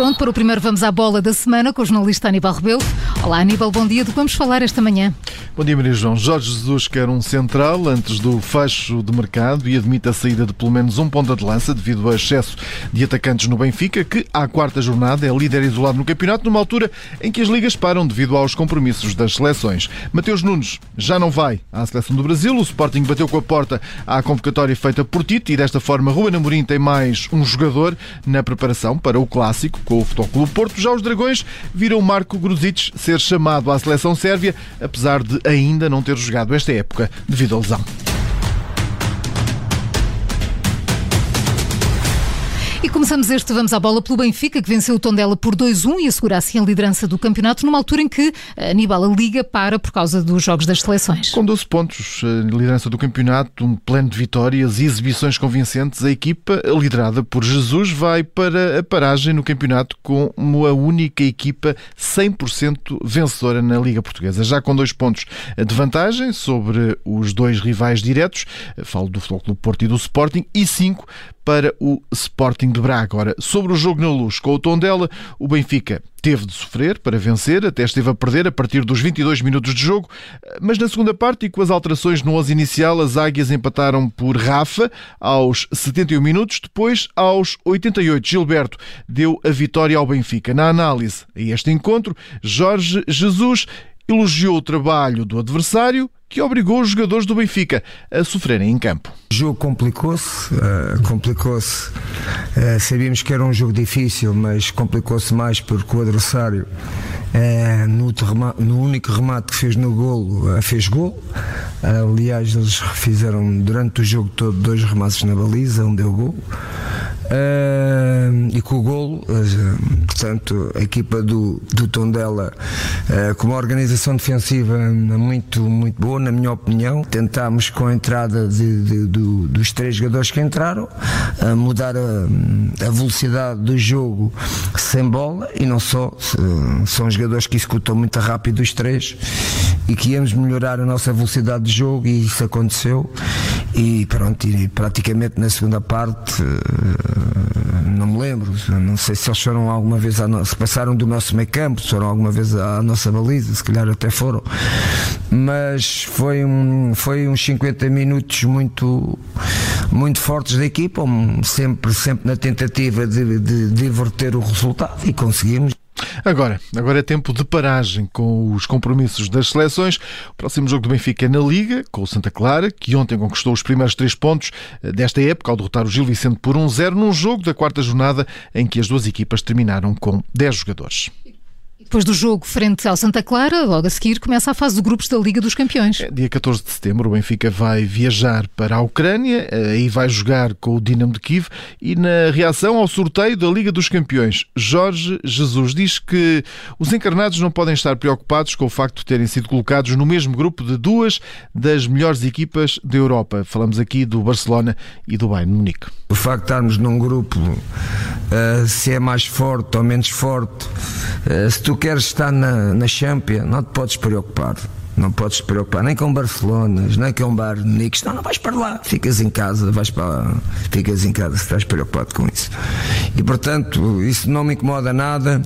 Pronto, para o primeiro vamos à bola da semana com o jornalista Aníbal Rebelo. Olá Aníbal, bom dia. Do que vamos falar esta manhã? Bom dia Maria João. Jorge Jesus quer um central antes do fecho de mercado e admite a saída de pelo menos um ponta de lança devido ao excesso de atacantes no Benfica, que à quarta jornada é líder isolado no campeonato, numa altura em que as ligas param devido aos compromissos das seleções. Mateus Nunes já não vai à seleção do Brasil. O Sporting bateu com a porta à convocatória feita por Tite e desta forma Ruben Amorim tem mais um jogador na preparação para o clássico com o Futebol Clube Porto. Já os Dragões viram Marco Gruzic ser chamado à seleção sérvia, apesar de ainda não ter jogado esta época devido à lesão. E começamos este Vamos à Bola pelo Benfica, que venceu o Tondela por 2-1 e assegura assim a liderança do campeonato, numa altura em que Aníbal a Liga para por causa dos jogos das seleções. Com 12 pontos, a liderança do campeonato, um plano de vitórias e exibições convincentes, a equipa, liderada por Jesus, vai para a paragem no campeonato como a única equipa 100% vencedora na Liga Portuguesa. Já com dois pontos de vantagem sobre os dois rivais diretos, falo do Futebol Clube Porto e do Sporting, e cinco para o Sporting de Braga. Ora, sobre o jogo na luz com o Tondela, o Benfica teve de sofrer para vencer, até esteve a perder a partir dos 22 minutos de jogo, mas na segunda parte e com as alterações no 11 inicial, as Águias empataram por Rafa aos 71 minutos, depois aos 88 Gilberto deu a vitória ao Benfica. Na análise a este encontro, Jorge Jesus elogiou o trabalho do adversário que obrigou os jogadores do Benfica a sofrerem em campo. O jogo complicou-se, uh, complicou-se. Uh, sabíamos que era um jogo difícil, mas complicou-se mais porque o adversário, uh, no, no, único remate que fez no golo, fez gol. aliás, eles fizeram durante o jogo todo dois remates na baliza, um deu gol. Uh, e com o golo, uh, portanto, a equipa do, do Tondela uh, com uma organização defensiva muito, muito boa, na minha opinião. Tentámos com a entrada de, de, do, dos três jogadores que entraram mudar a, a, velocidade do jogo sem bola. E não só, são jogadores que executam muito rápido os três e que íamos melhorar a nossa velocidade de jogo. E isso aconteceu e pronto, e praticamente na segunda parte não me lembro, não sei se eles foram alguma vez, se passaram do nosso meio campo, se foram alguma vez à nossa baliza, se calhar até foram, mas foi, um, foi uns 50 minutos muito, muito fortes da equipa, sempre, sempre na tentativa de, de, de inverter o resultado e conseguimos. Agora, agora é tempo de paragem com os compromissos das seleções. O próximo jogo do Benfica é na Liga, com o Santa Clara, que ontem conquistou os primeiros três pontos eh, desta época ao derrotar o Gil Vicente por 1-0 num jogo da quarta jornada em que as duas equipas terminaram com 10 jogadores. Depois do jogo frente ao Santa Clara, logo a seguir começa a fase de grupos da Liga dos Campeões. É, dia 14 de setembro, o Benfica vai viajar para a Ucrânia e vai jogar com o Dinamo de Kiev. E na reação ao sorteio da Liga dos Campeões, Jorge Jesus diz que os encarnados não podem estar preocupados com o facto de terem sido colocados no mesmo grupo de duas das melhores equipas da Europa. Falamos aqui do Barcelona e do Bayern Munique. O facto de estarmos num grupo, uh, se é mais forte ou menos forte, uh, se tu queres estar na, na Champions, não te podes preocupar. Não podes te preocupar nem com Barcelona, nem com Munique. Não, não vais para lá. Ficas em casa, vais para ficas em casa se estás preocupado com isso. E portanto, isso não me incomoda nada.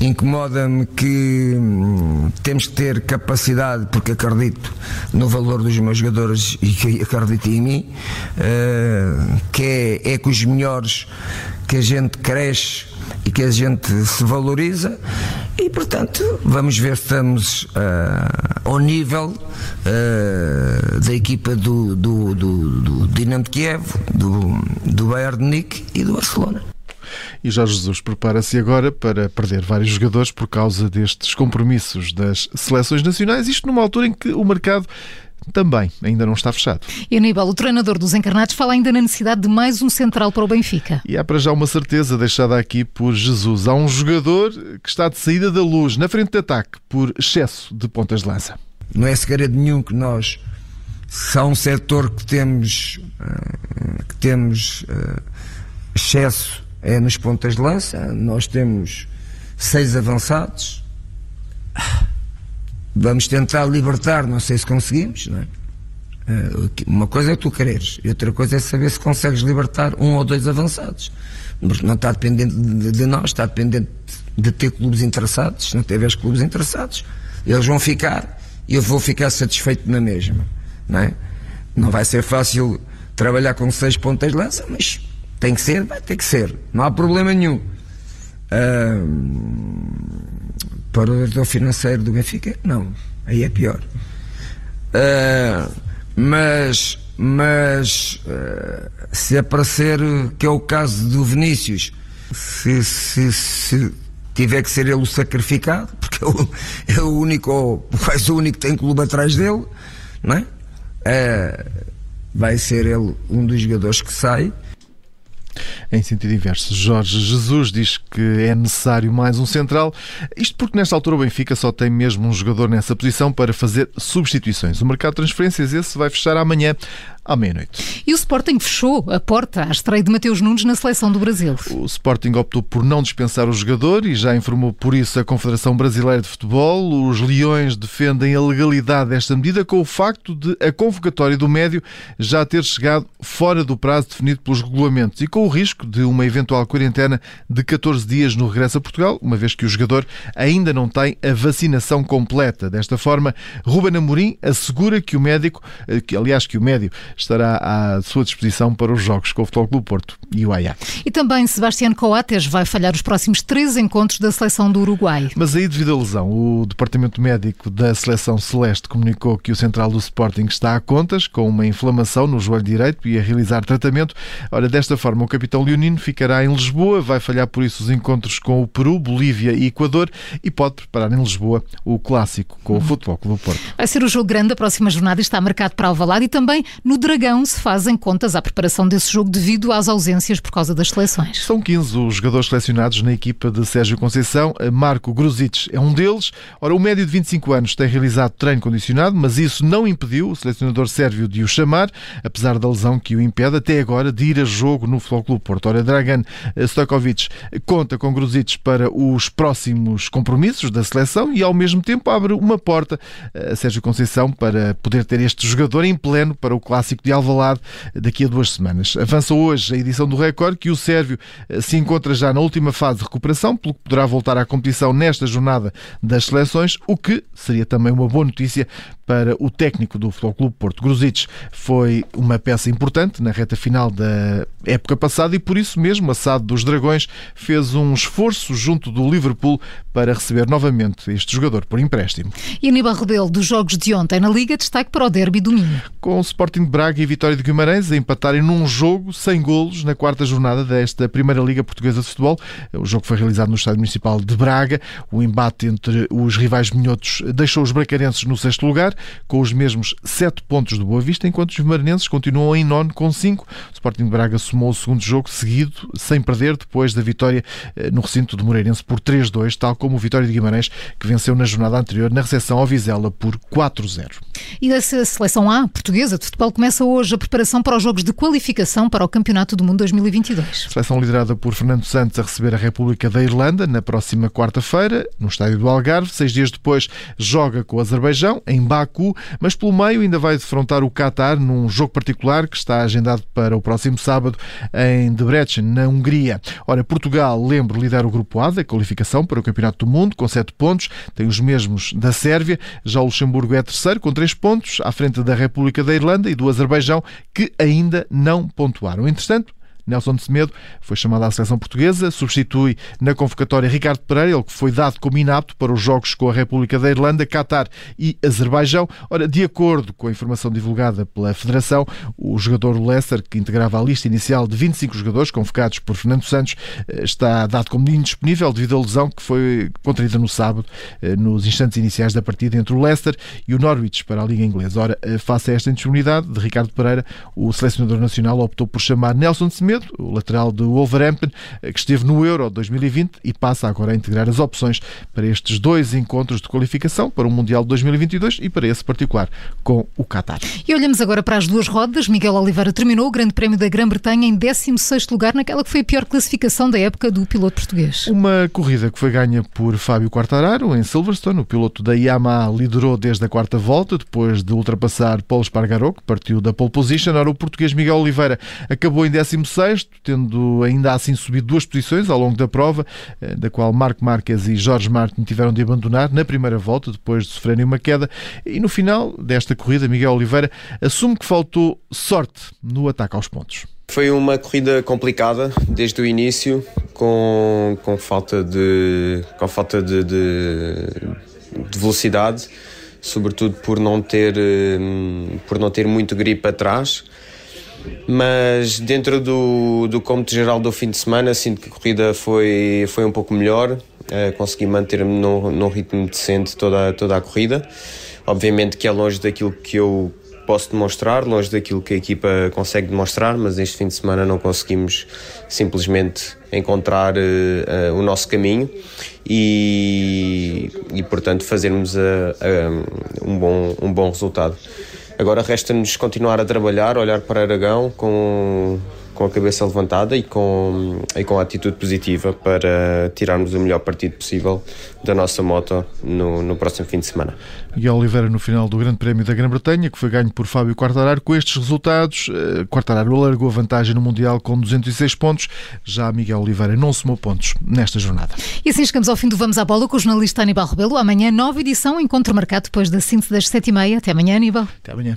Incomoda-me que hum, temos que ter capacidade, porque acredito no valor dos meus jogadores e que acredito em mim, uh, que é, é com os melhores que a gente cresce e que a gente se valoriza e portanto vamos ver se estamos uh, ao nível uh, da equipa do, do, do, do Dinamo de Kiev, do, do Bayern de Munique e do Barcelona. E Jorge Jesus prepara-se agora para perder vários jogadores por causa destes compromissos das seleções nacionais, isto numa altura em que o mercado também ainda não está fechado. E Aníbal, o treinador dos encarnados, fala ainda na necessidade de mais um central para o Benfica. E há para já uma certeza deixada aqui por Jesus. Há um jogador que está de saída da luz na frente de ataque por excesso de pontas de lança. Não é segredo nenhum que nós, se há um setor que temos, eh, que temos eh, excesso é nos pontas de lança, nós temos seis avançados Vamos tentar libertar, não sei se conseguimos, não é? Eh, uma coisa é tu quereres, e outra coisa é saber se consegues libertar um ou dois avançados. Não está dependente de, nós, está dependente de ter clubes interessados. Se não tiver clubes interessados, eles vão ficar e eu vou ficar satisfeito na mesma. Não, é? não vai ser fácil trabalhar com seis pontas de lança, mas tem que ser, vai ter que ser. Não há problema nenhum. Para o diretor financeiro do Benfica, não. Aí é pior. Uh, mas mas uh, se aparecer que é o caso do Vinícius, se, se, se tiver que ser ele o sacrificado, porque é o, é o único, ou quase o único que tem clube atrás dele, não é? é vai ser ele um dos jogadores que sai em sentido inverso. Jorge Jesus diz que é necessário mais um central, isto porque nesta altura o Benfica só tem mesmo um jogador nessa posição para fazer substituições. O mercado de transferências esse vai fechar amanhã à meia-noite. E o Sporting fechou a porta à estreia de Mateus Nunes na seleção do Brasil. O Sporting optou por não dispensar o jogador e já informou por isso a Confederação Brasileira de Futebol. Os Leões defendem a legalidade desta medida com o facto de a convocatória do médio já ter chegado fora do prazo definido pelos regulamentos e com o risco de uma eventual quarentena de 14 dias no regresso a Portugal, uma vez que o jogador ainda não tem a vacinação completa. Desta forma, Ruben Amorim assegura que o médico, eh, que aliás que o médio estará à sua disposição para os jogos com o Futebol Clube Porto e o Ajax. E também Sebastián Coates vai falhar os próximos três encontros da seleção do Uruguai. Mas aí, devido à lesão, o Departamento Médico da Seleção Celeste comunicou que o central do Sporting está a contas, com uma inflamação no joelho direito e a realizar tratamento. Ora, desta forma, o capitão leonino ficará em Lisboa, vai falhar por isso os encontros com o Peru, Bolívia e Equador e pode preparar em Lisboa o clássico com o Futebol Clube Porto. Vai ser o jogo grande da próxima jornada está marcado para Alvalade e também no Dragão se fazem contas à preparação desse jogo devido às ausências por causa das seleções. São 15 os jogadores selecionados na equipa de Sérgio Conceição. Marco Gruzic é um deles. Ora, o médio de 25 anos tem realizado treino condicionado, mas isso não impediu o selecionador sérvio de o chamar, apesar da lesão que o impede até agora de ir a jogo no Futebol Clube Porto. Ora, Dragan Stojkovic conta com Gruzic para os próximos compromissos da seleção e, ao mesmo tempo, abre uma porta a Sérgio Conceição para poder ter este jogador em pleno para o clássico de Alvalade daqui a duas semanas. Avança hoje a edição do Record que o Sérvio eh, se encontra já na última fase de recuperação, pelo que poderá voltar à competição nesta jornada das seleções, o que seria também uma boa notícia para o técnico do Futebol Clube Porto. Gruzic foi uma peça importante na reta final da época passada e por isso mesmo a SAD dos Dragões fez um esforço junto do Liverpool para receber novamente este jogador por empréstimo. E Aníbal Rebelo, dos jogos de ontem na Liga, destaque para o derby do Minho. Com o Sporting de Braga e Vitória de Guimarães a empatarem num jogo sem golos na quarta jornada desta Primeira Liga Portuguesa de Futebol. O jogo foi realizado no Estádio Municipal de Braga. O embate entre os rivais minhotos deixou os bracarenses no sexto lugar com os mesmos 7 pontos do Boa Vista, enquanto os maranenses continuam em nono com 5. O Sporting de Braga somou o segundo jogo seguido, sem perder, depois da vitória eh, no recinto de Moreirense por 3-2, tal como o Vitória de Guimarães, que venceu na jornada anterior na recepção ao Vizela por 4-0. E a seleção A portuguesa de futebol começa hoje a preparação para os jogos de qualificação para o Campeonato do Mundo 2022. Seleção liderada por Fernando Santos a receber a República da Irlanda na próxima quarta-feira, no estádio do Algarve. Seis dias depois joga com o Azerbaijão, em Baku, mas pelo meio ainda vai defrontar o Qatar num jogo particular que está agendado para o próximo sábado em Debrecen, na Hungria. Ora, Portugal, lembro, lidera o grupo A da qualificação para o Campeonato do Mundo com 7 pontos, tem os mesmos da Sérvia. Já o Luxemburgo é terceiro com 3 pontos, à frente da República da Irlanda e do Azerbaijão, que ainda não pontuaram. Entretanto, Nelson de Semedo foi chamado à seleção portuguesa, substitui na convocatória Ricardo Pereira, ele que foi dado como inapto para os jogos com a República da Irlanda, Qatar e Azerbaijão. Ora, de acordo com a informação divulgada pela Federação, o jogador Leicester, que integrava a lista inicial de 25 jogadores convocados por Fernando Santos, eh, está dado como indisponível devido à lesão que foi contraída no sábado, eh, nos instantes iniciais da partida entre o Leicester e o Norwich para a Liga Inglesa. Ora, eh, face a esta indisponibilidade de Ricardo Pereira, o selecionador nacional optou por chamar Nelson de Semedo o lateral do Wolverhampton, eh, que esteve no Euro 2020 e passa agora a integrar as opções para estes dois encontros de qualificação para o Mundial de 2022 e para esse particular com o Qatar. E olhamos agora para as duas rodas. Miguel Oliveira terminou o Grande Prémio da Grã-Bretanha em 16º lugar naquela que foi a pior classificação da época do piloto português. Uma corrida que foi ganha por Fábio Quartararo em Silverstone. O piloto da Yamaha liderou desde a quarta volta, depois de ultrapassar Paulo Espargaró, que partiu da pole position. Ora, o português Miguel Oliveira acabou em 16 sexto, tendo ainda assim subido duas posições ao longo da prova, eh, da qual Marco Marques e Jorge Martin tiveram de abandonar na primeira volta, depois de sofrerem uma queda. E no final desta corrida, Miguel Oliveira assume que faltou sorte no ataque aos pontos. Foi uma corrida complicada desde o início, com, com falta de, com falta de, de, de velocidade, sobretudo por não ter, hum, por não ter muito gripe atrás. Mas dentro do, do cômputo geral do fim de semana, sinto que a corrida foi, foi um pouco melhor, uh, consegui manter-me num, num ritmo decente toda, toda a corrida. Obviamente que é longe daquilo que eu posso demonstrar, longe daquilo que a equipa consegue demonstrar, mas este fim de semana não conseguimos simplesmente encontrar uh, uh, o nosso caminho e, e portanto, fazermos um, bom, um bom resultado. Agora resta-nos continuar a trabalhar, olhar para Aragão com com a cabeça levantada e com, e com a atitude positiva para tirarmos o melhor partido possível da nossa moto no, no próximo fim de semana. Miguel Oliveira no final do Grande Prémio da Grã-Bretanha, que foi ganho por Fábio Quartararo. Com estes resultados, eh, Quartararo alargou a vantagem no Mundial com 206 pontos. Já Miguel Oliveira não somou pontos nesta jornada. E assim chegamos ao fim do Vamos à Bola com o jornalista Aníbal Rebelo. Amanhã, nova edição, encontro marcado depois da síntese das sete e meia. Até amanhã, Aníbal. Até amanhã.